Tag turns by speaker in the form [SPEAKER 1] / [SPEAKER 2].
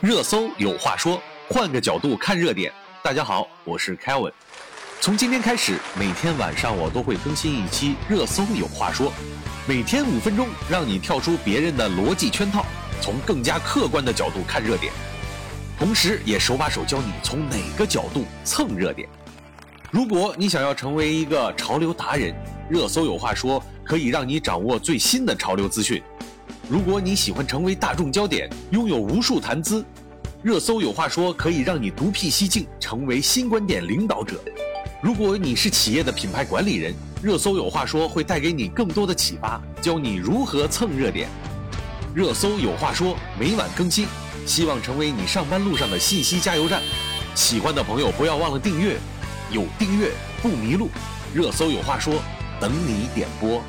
[SPEAKER 1] 热搜有话说，换个角度看热点。大家好，我是 Kevin。从今天开始，每天晚上我都会更新一期热搜有话说，每天五分钟，让你跳出别人的逻辑圈套，从更加客观的角度看热点，同时也手把手教你从哪个角度蹭热点。如果你想要成为一个潮流达人，热搜有话说可以让你掌握最新的潮流资讯。如果你喜欢成为大众焦点，拥有无数谈资，热搜有话说可以让你独辟蹊径，成为新观点领导者。如果你是企业的品牌管理人，热搜有话说会带给你更多的启发，教你如何蹭热点。热搜有话说每晚更新，希望成为你上班路上的信息加油站。喜欢的朋友不要忘了订阅，有订阅不迷路。热搜有话说，等你点播。